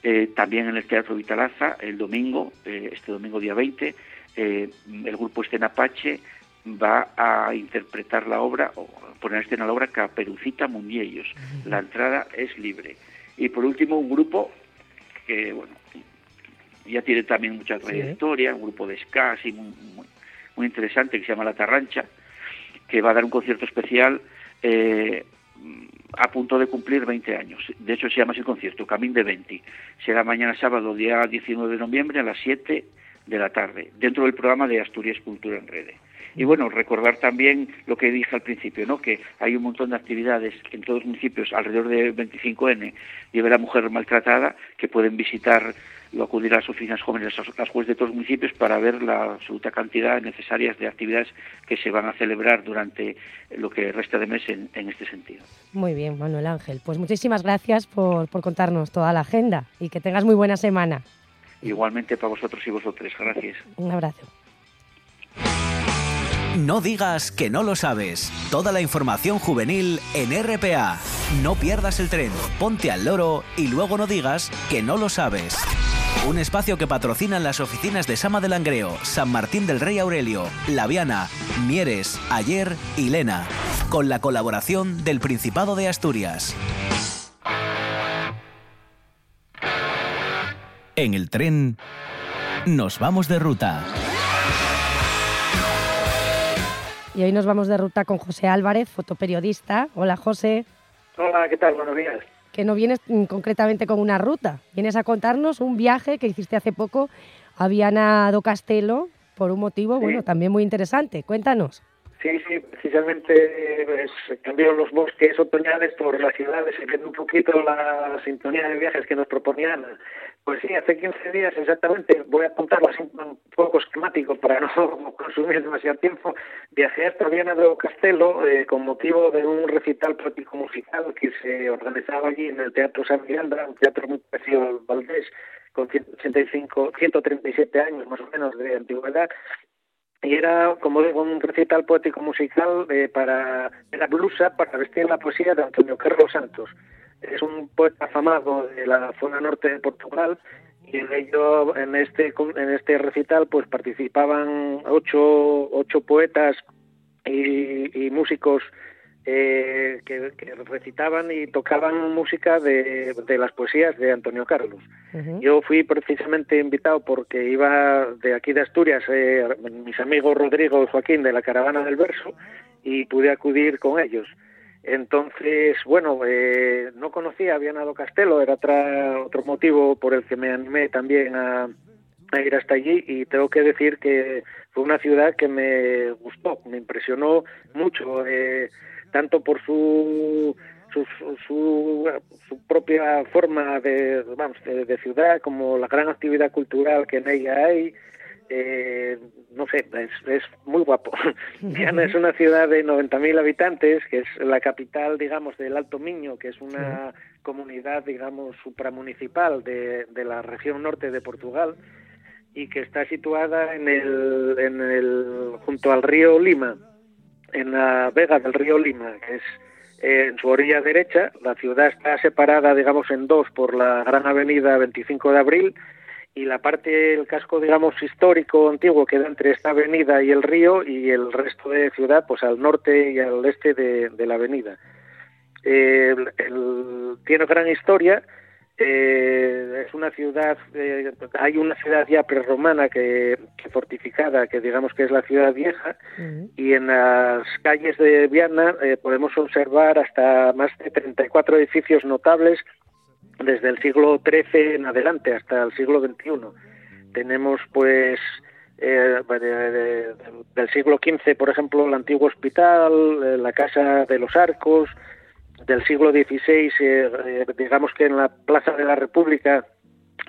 S12: Eh, también en el Teatro Vitalaza, el domingo, eh, este domingo día 20, eh, el grupo Escena Apache va a interpretar la obra, o poner escena la obra Caperucita Mundiellos. La entrada es libre. Y por último, un grupo que, bueno, ya tiene también mucha trayectoria, un grupo de ska así muy, muy, interesante que se llama La Tarrancha, que va a dar un concierto especial eh, a punto de cumplir 20 años. De hecho, se llama ese concierto, Camín de 20. Será mañana sábado, día 19 de noviembre, a las 7 de la tarde, dentro del programa de Asturias Cultura en Rede. Y bueno, recordar también lo que dije al principio, ¿no? que hay un montón de actividades en todos los municipios, alrededor de 25N, y ver a mujer maltratada, que pueden visitar o acudir a las oficinas jóvenes, las jueces de todos los municipios, para ver la absoluta cantidad necesarias de actividades que se van a celebrar durante lo que resta de mes en, este sentido.
S2: Muy bien, Manuel Ángel. Pues muchísimas gracias por, por contarnos toda la agenda y que tengas muy buena semana.
S12: Igualmente para vosotros y vosotras. Gracias.
S2: Un abrazo.
S1: No digas que no lo sabes. Toda la información juvenil en RPA. No pierdas el tren, ponte al loro y luego no digas que no lo sabes. Un espacio que patrocinan las oficinas de Sama del Langreo, San Martín del Rey Aurelio, Laviana, Mieres, Ayer y Lena, con la colaboración del Principado de Asturias. En el tren nos vamos de ruta.
S2: Y hoy nos vamos de ruta con José Álvarez, fotoperiodista. Hola, José.
S13: Hola, ¿qué tal? Buenos días.
S2: Que no vienes mm, concretamente con una ruta, vienes a contarnos un viaje que hiciste hace poco a Viana do Castelo por un motivo, bueno, también muy interesante. Cuéntanos.
S13: Sí, sí, precisamente pues, cambiaron los bosques otoñales por las ciudades, se quedó un poquito la sintonía de viajes que nos proponían. Pues sí, hace 15 días exactamente, voy a contarlo así un poco esquemático para no consumir demasiado tiempo. Viajé hasta Viana de Castelo eh, con motivo de un recital poético musical que se organizaba allí en el Teatro San Miranda, un teatro muy parecido al Valdés, con 185, 137 años más o menos de antigüedad y era, como digo, un recital poético musical eh, para la blusa para vestir la poesía de Antonio Carlos Santos. Es un poeta afamado de la zona norte de Portugal y en ello, en este, en este recital, pues participaban ocho, ocho poetas y, y músicos eh, que, recitaban y tocaban música de, de, las poesías de Antonio Carlos. Yo fui precisamente invitado porque iba de aquí de Asturias, eh, mis amigos Rodrigo y Joaquín de la Caravana del Verso, y pude acudir con ellos. Entonces, bueno, eh, no conocía a Viana do Castelo, era otro motivo por el que me animé también a, ir hasta allí y tengo que decir que fue una ciudad que me gustó, me impresionó mucho. Eh, tanto por su su, su, su, propia forma de, vamos, de, ciudad como la gran actividad cultural que en ella hay. Eh, no sé, es, es muy guapo. Viana es una ciudad de 90.000 habitantes, que es la capital, digamos, del Alto Miño, que es una comunidad, digamos, supramunicipal de, de la región norte de Portugal y que está situada en el, en el, junto al río Lima en la vega del río Lima, que es eh, en su orilla derecha. La ciudad está separada, digamos, en dos por la gran avenida 25 de abril y la parte, el casco, digamos, histórico antiguo queda entre esta avenida y el río y el resto de ciudad, pues al norte y al este de, la avenida. tiene gran historia eh, es una ciudad, eh, hay una ciudad ya prerromana que, que, fortificada, que digamos que es la ciudad vieja, y en las calles de Viana eh, podemos observar hasta más de 34 edificios notables desde el siglo XIII en adelante hasta el siglo XXI. Tenemos pues eh, del siglo XV, por ejemplo, el antiguo hospital, la casa de los arcos, del siglo XVI, eh, eh, digamos que en la Plaza de la República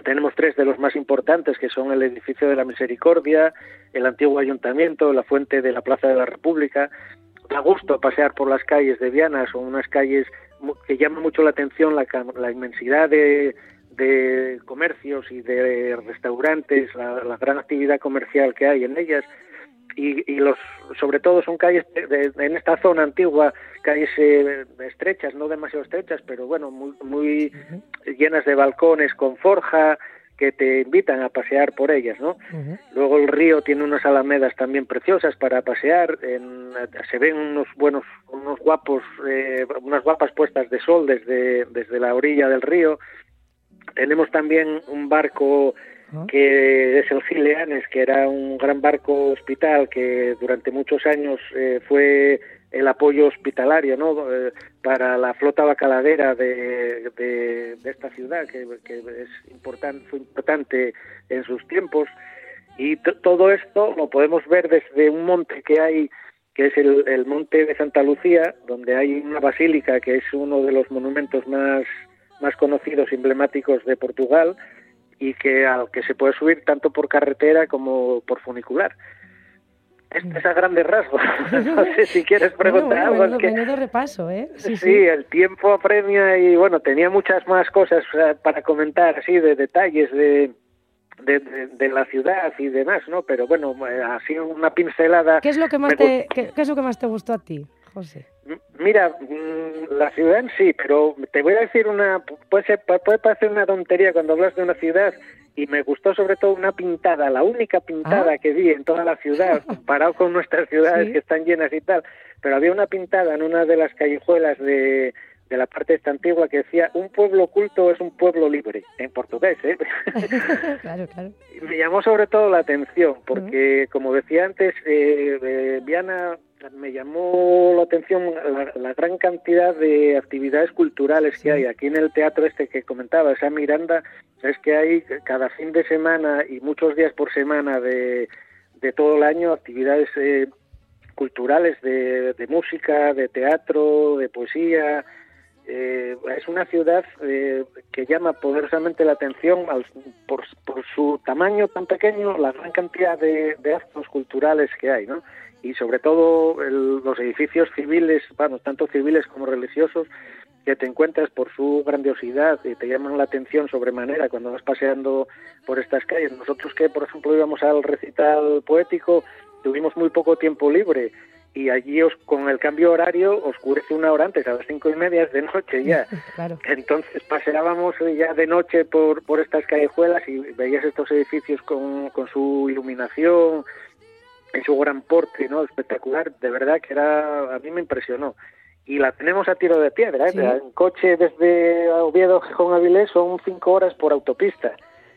S13: tenemos tres de los más importantes, que son el edificio de la Misericordia, el antiguo ayuntamiento, la fuente de la Plaza de la República. Da gusto pasear por las calles de Viana, son unas calles que llaman mucho la atención la, la inmensidad de, de, comercios y de restaurantes, la, gran actividad comercial que hay en ellas. Y, y, los sobre todo son calles en esta zona antigua calles eh, estrechas, no demasiado estrechas, pero bueno, muy, muy llenas de balcones con forja que te invitan a pasear por ellas, ¿no? Luego el río tiene unas alamedas también preciosas para pasear, en, se ven unos buenos, unos guapos, eh, unas guapas puestas de sol desde, desde la orilla del río. Tenemos también un barco que es el Gileanes, que era un gran barco hospital que durante muchos años eh, fue el apoyo hospitalario ¿no? Eh, para la flota bacaladera de, esta ciudad, que, es fue importante en sus tiempos. Y todo esto lo podemos ver desde un monte que hay, que es el, el monte de Santa Lucía, donde hay una basílica que es uno de los monumentos más, más conocidos, emblemáticos de Portugal, y que al que se puede subir tanto por carretera como por funicular. Esto es a grandes rasgos. no sé si quieres preguntar
S2: bueno, algo. Menudo, repaso, ¿eh?
S13: Sí, sí, el tiempo apremia y bueno, tenía muchas más cosas para comentar, así, de detalles de, de, de, la ciudad y demás, ¿no? Pero bueno, así una pincelada.
S2: ¿Qué es lo que más, te, qué, es lo que más te gustó a ti, José?
S13: Mira, mm, la ciudad en sí, pero te voy a decir una, puede, ser, puede parecer una tontería cuando hablas de una ciudad y me gustó sobre todo una pintada, la única pintada ah. que vi en toda la ciudad, comparado con nuestras ciudades que están llenas y tal, pero había una pintada en una de las callejuelas de, de la parte esta antigua que decía un pueblo oculto es un pueblo libre, en portugués, ¿eh? claro, claro. Me llamó sobre todo la atención, porque como decía antes, eh, eh, Viana me llamó la atención la, gran cantidad de actividades culturales que hay aquí en el teatro este que comentaba, esa Miranda, es que hay cada fin de semana y muchos días por semana de, de todo el año actividades eh, culturales de, de música, de teatro, de poesía, eh, es una ciudad eh, que llama poderosamente la atención al, por, por, su tamaño tan pequeño, la gran cantidad de, de actos culturales que hay, ¿no? Y sobre todo el, los edificios civiles, bueno, tanto civiles como religiosos, que te encuentras por su grandiosidad y te llaman la atención sobremanera cuando vas paseando por estas calles. Nosotros que, por ejemplo, íbamos al recital poético, tuvimos muy poco tiempo libre y allí os, con el cambio horario oscurece una hora antes, a las cinco y media es de noche ya.
S2: Claro.
S13: Entonces paseábamos ya de noche por, por estas callejuelas y veías estos edificios con, con su iluminación, en su gran porte, ¿no? Espectacular, de verdad que era, a mí me impresionó. Y la tenemos a tiro de piedra, ¿eh?
S2: Sí.
S13: En coche desde Oviedo, Gijón, Avilés son cinco horas por autopista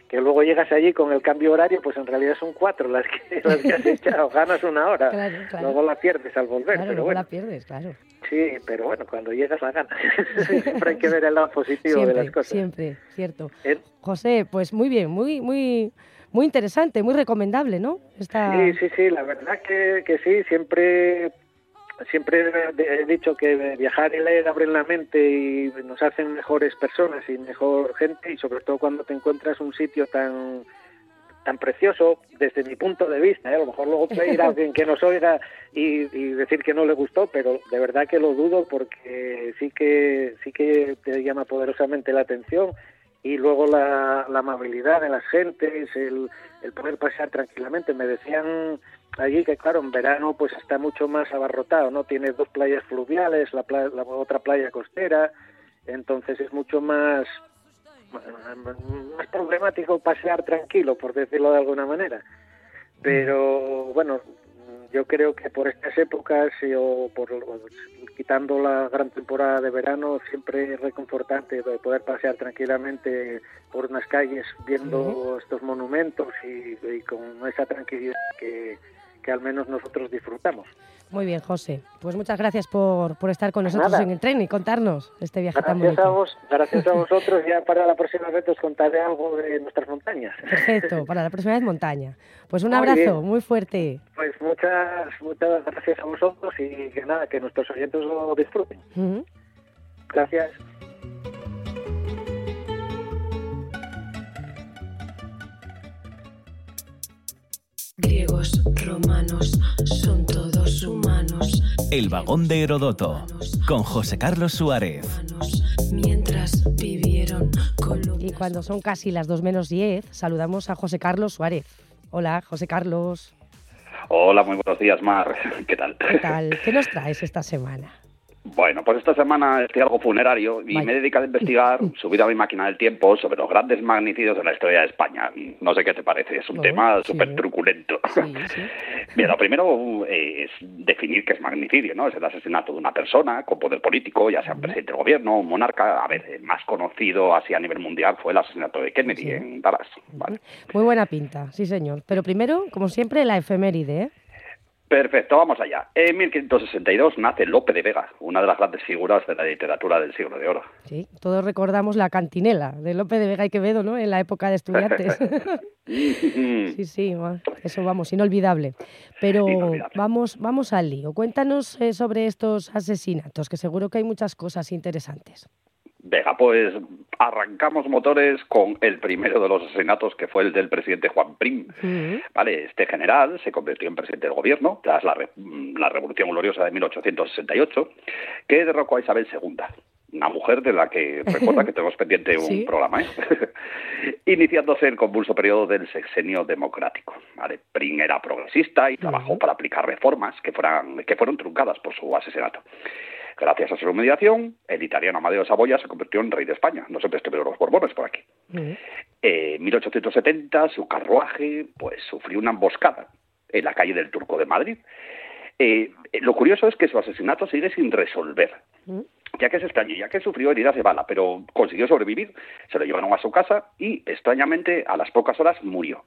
S13: que luego llegas allí con el cambio horario, pues en realidad son cuatro las que, las que has echado, ganas una hora,
S2: Claro, claro.
S13: luego la pierdes al volver,
S2: Claro,
S13: pero
S2: luego
S13: bueno,
S2: la pierdes, claro.
S13: sí, pero bueno, cuando llegas la ganas, siempre hay que ver el lado positivo
S2: Siempre,
S13: de las cosas.
S2: siempre, cierto.
S13: Eh,
S2: José, pues muy bien, muy, muy, muy interesante, muy recomendable, ¿no? Esta...
S13: Sí, sí, sí, la verdad que, que sí, siempre siempre he dicho que viajar y leer abren la mente y nos hacen mejores personas y mejor gente y sobre todo cuando te encuentras un sitio tan tan precioso desde mi punto de vista, ¿eh? a lo mejor luego puede ir alguien que nos oiga y, y decir que no le gustó, pero de verdad que lo dudo porque sí que sí que te llama poderosamente la atención y luego la, amabilidad de las gentes, el, el poder pasear tranquilamente. Me decían allí que claro, en verano pues está mucho más abarrotado, ¿no? Tiene dos playas fluviales, la, pla- la otra playa costera, entonces es mucho más más problemático pasear tranquilo, por decirlo de alguna manera. Pero bueno, yo creo que por estas épocas o por quitando la gran temporada de verano siempre es reconfortante de poder pasear tranquilamente por unas calles viendo estos monumentos y, y con esa tranquilidad que, que al menos nosotros disfrutamos.
S2: Muy bien, José. Pues muchas gracias por, por estar con nosotros
S13: Nada.
S2: en el tren y contarnos este viaje tan
S13: Gracias a,
S2: bonito.
S13: vos, gracias a vosotros. Ya para la próxima vez os contaré algo de nuestras montañas.
S2: Perfecto, para la próxima vez montaña. Pues un
S13: Muy
S2: abrazo
S13: bien.
S2: muy fuerte.
S13: Pues muchas, muchas gracias a vosotros y que nada, que nuestros oyentes lo disfruten. Gracias.
S14: Griegos, romanos, son todos humanos.
S1: El vagón de Herodoto, con José Carlos Suárez.
S14: Mientras vivieron
S2: Y cuando son casi las 2 menos 10, saludamos a José Carlos Suárez. Hola, José Carlos.
S15: Hola, muy buenos días, Mar. ¿Qué tal?
S2: ¿Qué tal? ¿Qué nos traes esta semana?
S15: Bueno, pues esta semana estoy algo funerario y me he dedicado a investigar, subido a mi máquina del tiempo, sobre los grandes magnicidios de la historia de España. No sé qué te parece, es un tema
S2: sí.
S15: súper truculento. Mira, lo primero eh, es definir qué es magnicidio, ¿no? Es el asesinato de una persona con poder político, ya sea un presidente del gobierno, un monarca. A ver, el más conocido así a nivel mundial fue el asesinato de Kennedy en Dallas. ¿vale?
S2: Muy buena pinta, sí señor. Pero primero, como siempre, la efeméride, ¿eh?
S15: Perfecto, vamos allá. En 1562 nace Lope de Vega, una de las grandes figuras de la literatura del siglo de oro.
S2: Sí, todos recordamos la cantinela de Lope de Vega y Quevedo, ¿no? En la época de estudiantes. sí, sí, eso vamos, inolvidable. Pero vamos, vamos al lío. Cuéntanos eh, sobre estos asesinatos, que seguro que hay muchas cosas interesantes.
S15: Venga, pues arrancamos motores con el primero de los asesinatos, que fue el del presidente Juan Prim. Vale, este general se convirtió en presidente del gobierno tras la, re- la Revolución Gloriosa de 1868, que derrocó a Isabel II, una mujer de la que recuerda que tenemos pendiente un
S16: Sí.
S15: programa, ¿eh? iniciándose el convulso periodo del sexenio democrático. Vale, Prim era progresista y trabajó para aplicar reformas que, fueran, que fueron truncadas por su asesinato. Gracias a su mediación, el italiano Amadeo Saboya se convirtió en rey de España. No siempre estuvieron los Borbones por aquí. Eh, En 1870 su carruaje pues sufrió una emboscada en la calle del Turco de Madrid. Eh, eh, lo curioso es que su asesinato sigue sin resolver. Ya que es extraño, ya que sufrió heridas de bala, pero consiguió sobrevivir, se lo llevaron a su casa y extrañamente a las pocas horas murió.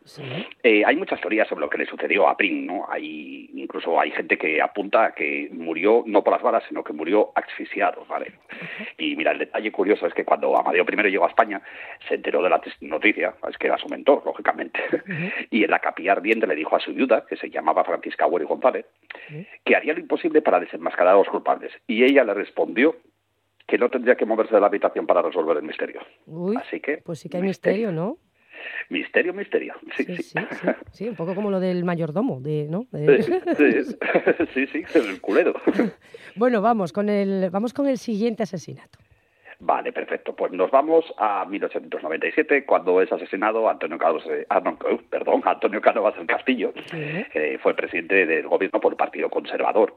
S15: Eh, hay muchas teorías sobre lo que le sucedió a Prim, ¿no? Hay, incluso hay gente que apunta a que murió no por las balas, sino que murió asfixiado, ¿vale? Y mira, el detalle curioso es que cuando Amadeo I llegó a España, se enteró de la noticia, es que era su mentor, lógicamente, y en la capilla ardiente le dijo a su viuda, que se llamaba Francisca Hueri González, que haría lo imposible para desenmascarar a los culpables. Y ella le respondió que no tendría que moverse de la habitación para resolver el misterio.
S2: Uy,
S15: Así que,
S2: pues sí que hay misterio, ¿no?
S15: Misterio, misterio. Sí, sí.
S2: Sí, sí, sí, un poco como lo del mayordomo, de, ¿no? De-
S15: sí, sí, sí, el culero.
S2: bueno, vamos con el vamos con el siguiente asesinato.
S15: Vale, perfecto. Pues nos vamos a 1897, cuando es asesinado Antonio Cánovas, eh, ah, no, eh, perdón, Antonio Cánovas del Castillo, que fue presidente del gobierno por el Partido Conservador.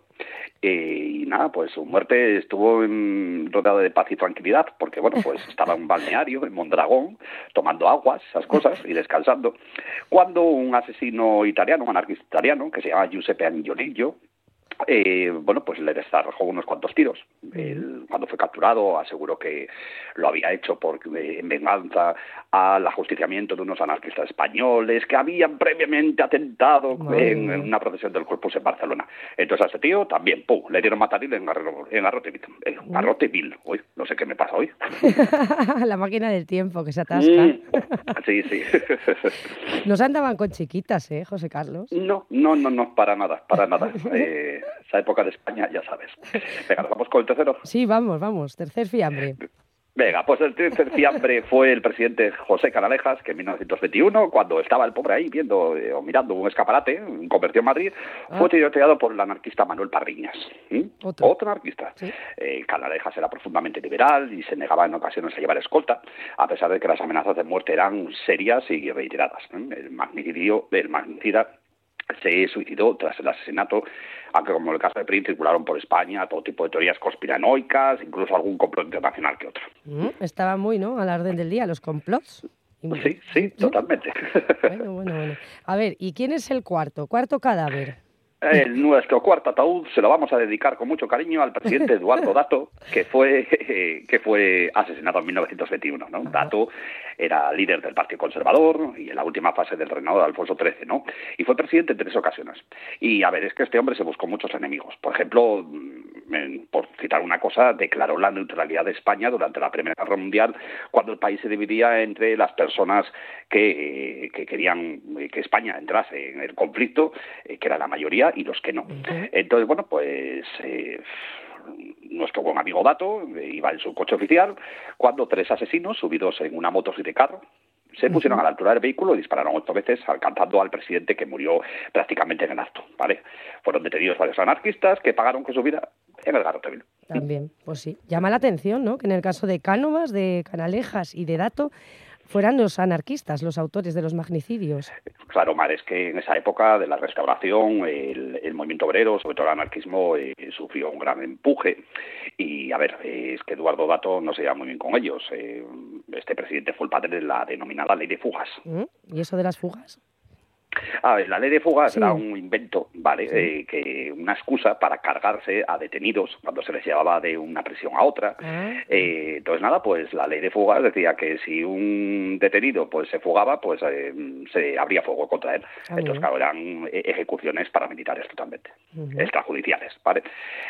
S15: Eh, y nada, pues su muerte estuvo en- rodeada de paz y tranquilidad, porque bueno, pues estaba en un balneario, en Mondragón, tomando aguas, esas cosas, y descansando, cuando un asesino italiano, un anarquista italiano, que se llama Giuseppe Angiolillo, eh, bueno, pues le desarrojó unos cuantos tiros. Él, cuando fue capturado, aseguró que lo había hecho por, eh, en venganza al ajusticiamiento de unos anarquistas españoles que habían previamente atentado en, en una procesión del Corpus en Barcelona. Entonces a ese tío también, ¡pum!, le dieron mataril en, Garro- en Garrote, eh, Garrote Vil. Uy, no sé qué me pasa hoy.
S2: la máquina del tiempo que se atasca.
S15: Mm, sí, sí.
S2: Nos andaban con chiquitas, ¿eh, José Carlos?
S15: No, no, no, no, para nada, para nada. Eh, esa época de España, ya sabes. Venga, ¿nos vamos con el tercero.
S2: Sí, vamos, vamos, tercer fiambre.
S15: Venga, pues el tercer fiambre fue el presidente José Canalejas, que en 1921, cuando estaba el pobre ahí viendo eh, o mirando un escaparate, un convertido en Madrid, fue tiroteado por el anarquista Manuel Parriñas. ¿Mm? Otro. anarquista. Eh, Canalejas era profundamente liberal y se negaba en ocasiones a llevar escolta, a pesar de que las amenazas de muerte eran serias y reiteradas. ¿eh? El magnicidio, el magnicida se suicidó tras el asesinato, aunque como en el caso de Prince circularon por España todo tipo de teorías conspiranoicas, incluso algún complot internacional que otro.
S2: Mm, Estaba muy, ¿no? A la orden del día, los complots.
S15: Sí, sí, totalmente.
S2: Bueno, bueno, bueno. A ver, ¿y quién es el cuarto? Cuarto cadáver.
S15: El, nuestro cuarto ataúd se lo vamos a dedicar con mucho cariño al presidente Eduardo Dato, que fue, que fue asesinado en 1921. ¿no? Dato era líder del Partido Conservador y en la última fase del reinado de Alfonso XIII, ¿no? Y fue presidente en tres ocasiones. Y a ver, es que este hombre se buscó muchos enemigos. Por ejemplo, mm, en- por citar una cosa, declaró la neutralidad de España durante la Primera Guerra Mundial, cuando el país se dividía entre las personas que, que querían eh, que España entrase en el conflicto, eh, que era la mayoría, y los que no. Entonces, bueno, pues eh, nuestro buen amigo Dato iba en su coche oficial cuando tres asesinos subidos en una moto de carro se pusieron a la altura del vehículo y dispararon ocho veces alcanzando al presidente que murió prácticamente en el acto, ¿vale? Fueron detenidos varios anarquistas que pagaron con su vida en el garrote vil.
S2: También, pues sí. Llama la atención, ¿no? Que en el caso de Cánovas, de Canalejas y de Dato fueran los anarquistas los autores de los magnicidios.
S15: Claro, Mar, es que en esa época de la restauración el, el movimiento obrero, sobre todo el anarquismo, eh, sufrió un gran empuje. Y a ver, eh, es que Eduardo Dato no se lleva muy bien con ellos. Eh, este presidente fue el padre de la denominada ley de fugas.
S2: ¿Mm? ¿Y eso de las fugas?
S15: A ver, la ley de fugas
S2: Sí.
S15: era un invento, ¿vale? Eh, que una excusa para cargarse a detenidos cuando se les llevaba de una prisión a otra. Eh, entonces, nada, pues la ley de fugas decía que si un detenido pues se fugaba, pues eh, se abría fuego contra él.
S16: Ah,
S15: Entonces,
S16: bien.
S15: claro, eran ejecuciones paramilitares totalmente, extrajudiciales, ¿vale?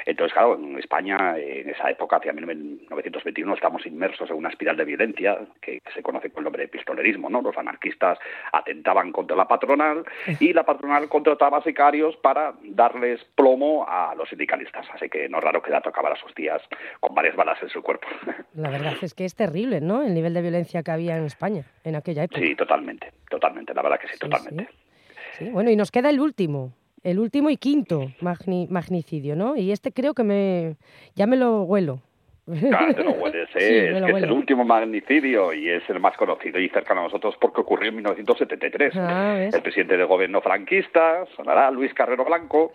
S15: Entonces, claro, en España, en esa época, hacia 1921, estamos inmersos en una espiral de violencia que se conoce con el nombre de pistolerismo, ¿no? Los anarquistas atentaban contra la patronal y la patronal contrataba sicarios para darles plomo a los sindicalistas. Así que no es raro que Dato acabara sus días con varias balas en su cuerpo.
S2: La verdad es que es terrible, ¿no? El nivel de violencia que había en España en aquella época.
S15: Sí, totalmente, totalmente, la verdad que sí, totalmente.
S2: Sí, bueno, y nos queda el último, el último y quinto magni- magnicidio, ¿no? Y este creo que me ya me lo huelo.
S15: Claro, te lo hueles, ¿eh?
S2: Sí,
S15: es que es el último magnicidio y es el más conocido y cercano a nosotros porque ocurrió en 1973.
S2: Ah,
S15: el presidente del gobierno franquista, sonará Luis Carrero Blanco,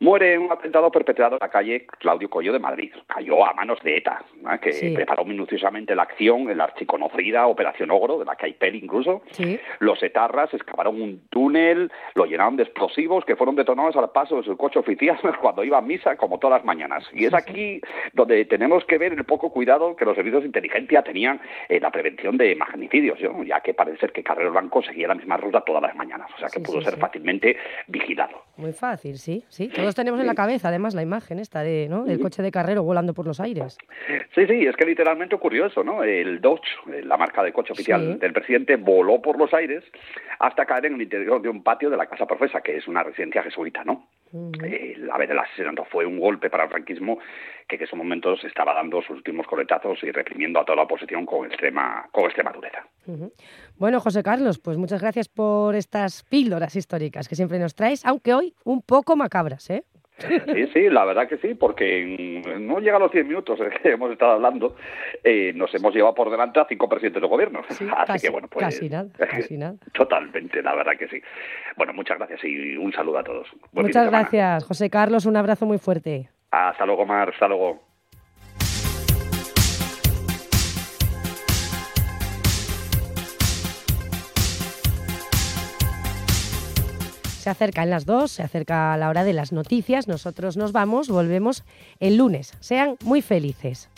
S15: muere en un atentado perpetrado en la calle Claudio Coello de Madrid. Cayó a manos de ETA, ¿no? que
S2: Sí.
S15: preparó minuciosamente la acción en la archiconocida Operación Ogro, de la que hay peli incluso.
S2: Sí.
S15: Los etarras excavaron un túnel, lo llenaron de explosivos que fueron detonados al paso de su coche oficial cuando iba a misa, como todas las mañanas. Y es aquí donde tenemos que ver ver el poco cuidado que los servicios de inteligencia tenían en la prevención de magnicidios, ¿no? ya que parece ser que Carrero Blanco seguía la misma ruta todas las mañanas, o sea que
S17: Sí,
S15: pudo
S17: sí,
S15: ser
S17: sí.
S15: fácilmente vigilado.
S17: Muy fácil, sí, sí. Todos tenemos en la cabeza, además, la imagen esta de, ¿no? del coche de carrero volando por los aires.
S15: Sí, sí, es que literalmente ocurrió eso, ¿no? El Dodge, la marca de coche oficial del presidente, voló por los aires hasta caer en el interior de un patio de la Casa Profesa, que es una residencia jesuita, ¿no? Eh, a ver, el asesinato fue un golpe para el franquismo que en esos momentos estaba dando sus últimos coletazos y reprimiendo a toda la oposición con extrema, con extrema dureza.
S17: Bueno, José Carlos, pues muchas gracias por estas píldoras históricas que siempre nos traes, aunque hoy un poco macabras, ¿eh?
S15: Sí, sí, la verdad que sí, porque no llega a los 10 minutos eh, que hemos estado hablando, eh, nos hemos llevado por delante a cinco presidentes de gobierno. Así
S17: casi,
S15: que bueno, pues
S17: casi nada, casi nada.
S15: totalmente, la verdad que sí. Bueno, muchas gracias y un saludo a todos. Buen
S17: Muchas gracias, José Carlos, un abrazo muy fuerte.
S15: Hasta luego, Mar, hasta luego.
S17: Se acercan las dos, se acerca la hora de las noticias, nosotros nos vamos, volvemos el lunes. Sean muy felices.